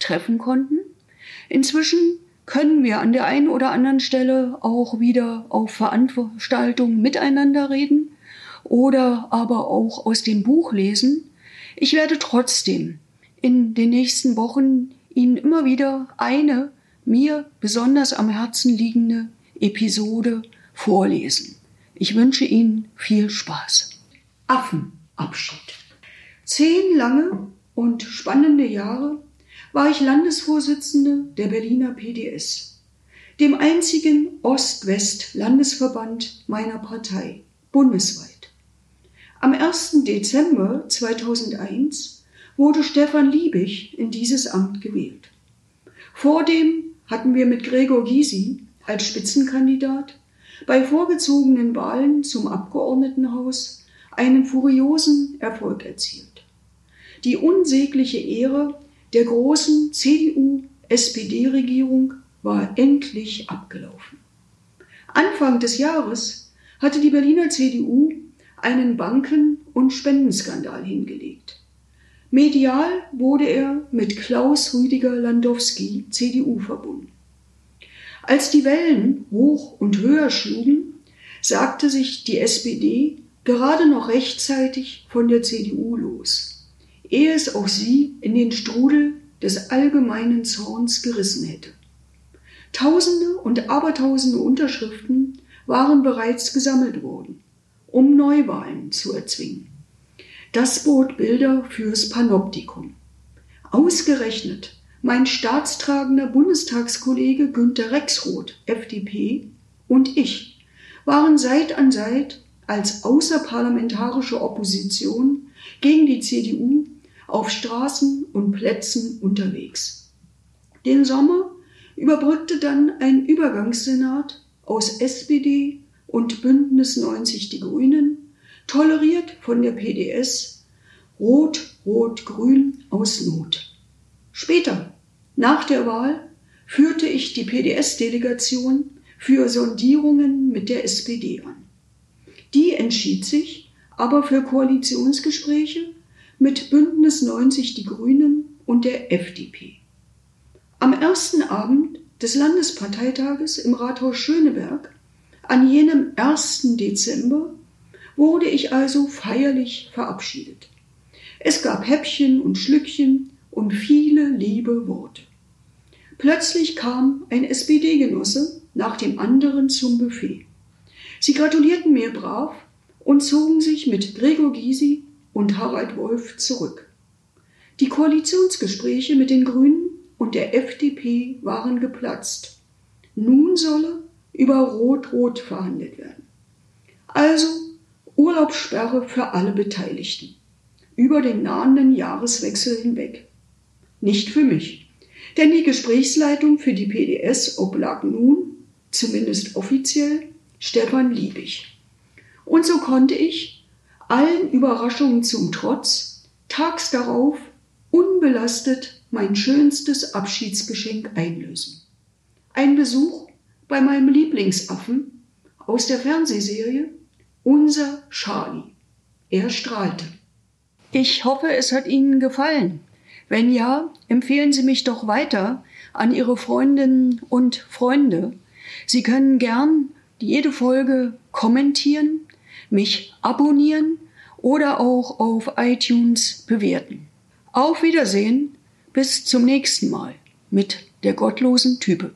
treffen konnten. Inzwischen können wir an der einen oder anderen Stelle auch wieder auf Veranstaltungen miteinander reden oder aber auch aus dem Buch lesen. Ich werde trotzdem in den nächsten Wochen Ihnen immer wieder eine mir besonders am Herzen liegende Episode vorlesen. Ich wünsche Ihnen viel Spaß. Affenabschied. Zehn lange und spannende Jahre war ich Landesvorsitzende der Berliner PDS, dem einzigen Ost-West-Landesverband meiner Partei, bundesweit. Am 1. Dezember 2001 wurde Stefan Liebig in dieses Amt gewählt. Vordem hatten wir mit Gregor Gysi als Spitzenkandidat bei vorgezogenen Wahlen zum Abgeordnetenhaus einen furiosen Erfolg erzielt. Die unsägliche Ehre der großen CDU-SPD-Regierung war endlich abgelaufen. Anfang des Jahres hatte die Berliner CDU einen Banken- und Spendenskandal hingelegt. Medial wurde er mit Klaus Rüdiger Landowski, CDU, verbunden. Als die Wellen hoch und höher schlugen, sagte sich die SPD gerade noch rechtzeitig von der CDU los ehe es auch sie in den Strudel des allgemeinen Zorns gerissen hätte. Tausende und Abertausende Unterschriften waren bereits gesammelt worden, um Neuwahlen zu erzwingen. Das bot Bilder fürs Panoptikum. Ausgerechnet mein staatstragender Bundestagskollege Günter Rexroth, FDP, und ich waren Seit an Seit als außerparlamentarische Opposition gegen die CDU auf Straßen und Plätzen unterwegs. Den Sommer überbrückte dann ein Übergangssenat aus SPD und Bündnis 90 Die Grünen, toleriert von der PDS, Rot-Rot-Grün aus Not. Später, nach der Wahl, führte ich die PDS-Delegation für Sondierungen mit der SPD an. Die entschied sich aber für Koalitionsgespräche mit Bündnis 90 Die Grünen und der FDP. Am ersten Abend des Landesparteitages im Rathaus Schöneberg, an jenem 1. Dezember, wurde ich also feierlich verabschiedet. Es gab Häppchen und Schlückchen und viele liebe Worte. Plötzlich kam ein SPD-Genosse nach dem anderen zum Buffet. Sie gratulierten mir brav und zogen sich mit Gregor Gysi und Harald Wolf zurück. Die Koalitionsgespräche mit den Grünen und der FDP waren geplatzt. Nun solle über Rot-Rot verhandelt werden. Also Urlaubssperre für alle Beteiligten. Über den nahenden Jahreswechsel hinweg. Nicht für mich. Denn die Gesprächsleitung für die PDS oblag nun, zumindest offiziell, Stefan Liebig. Und so konnte ich, allen Überraschungen zum Trotz, tags darauf unbelastet mein schönstes Abschiedsgeschenk einlösen. Ein Besuch bei meinem Lieblingsaffen aus der Fernsehserie Unser Charlie. Er strahlte. Ich hoffe, es hat Ihnen gefallen. Wenn ja, empfehlen Sie mich doch weiter an Ihre Freundinnen und Freunde. Sie können gern jede Folge kommentieren, mich abonnieren oder auch auf iTunes bewerten. Auf Wiedersehen, bis zum nächsten Mal mit der gottlosen Type.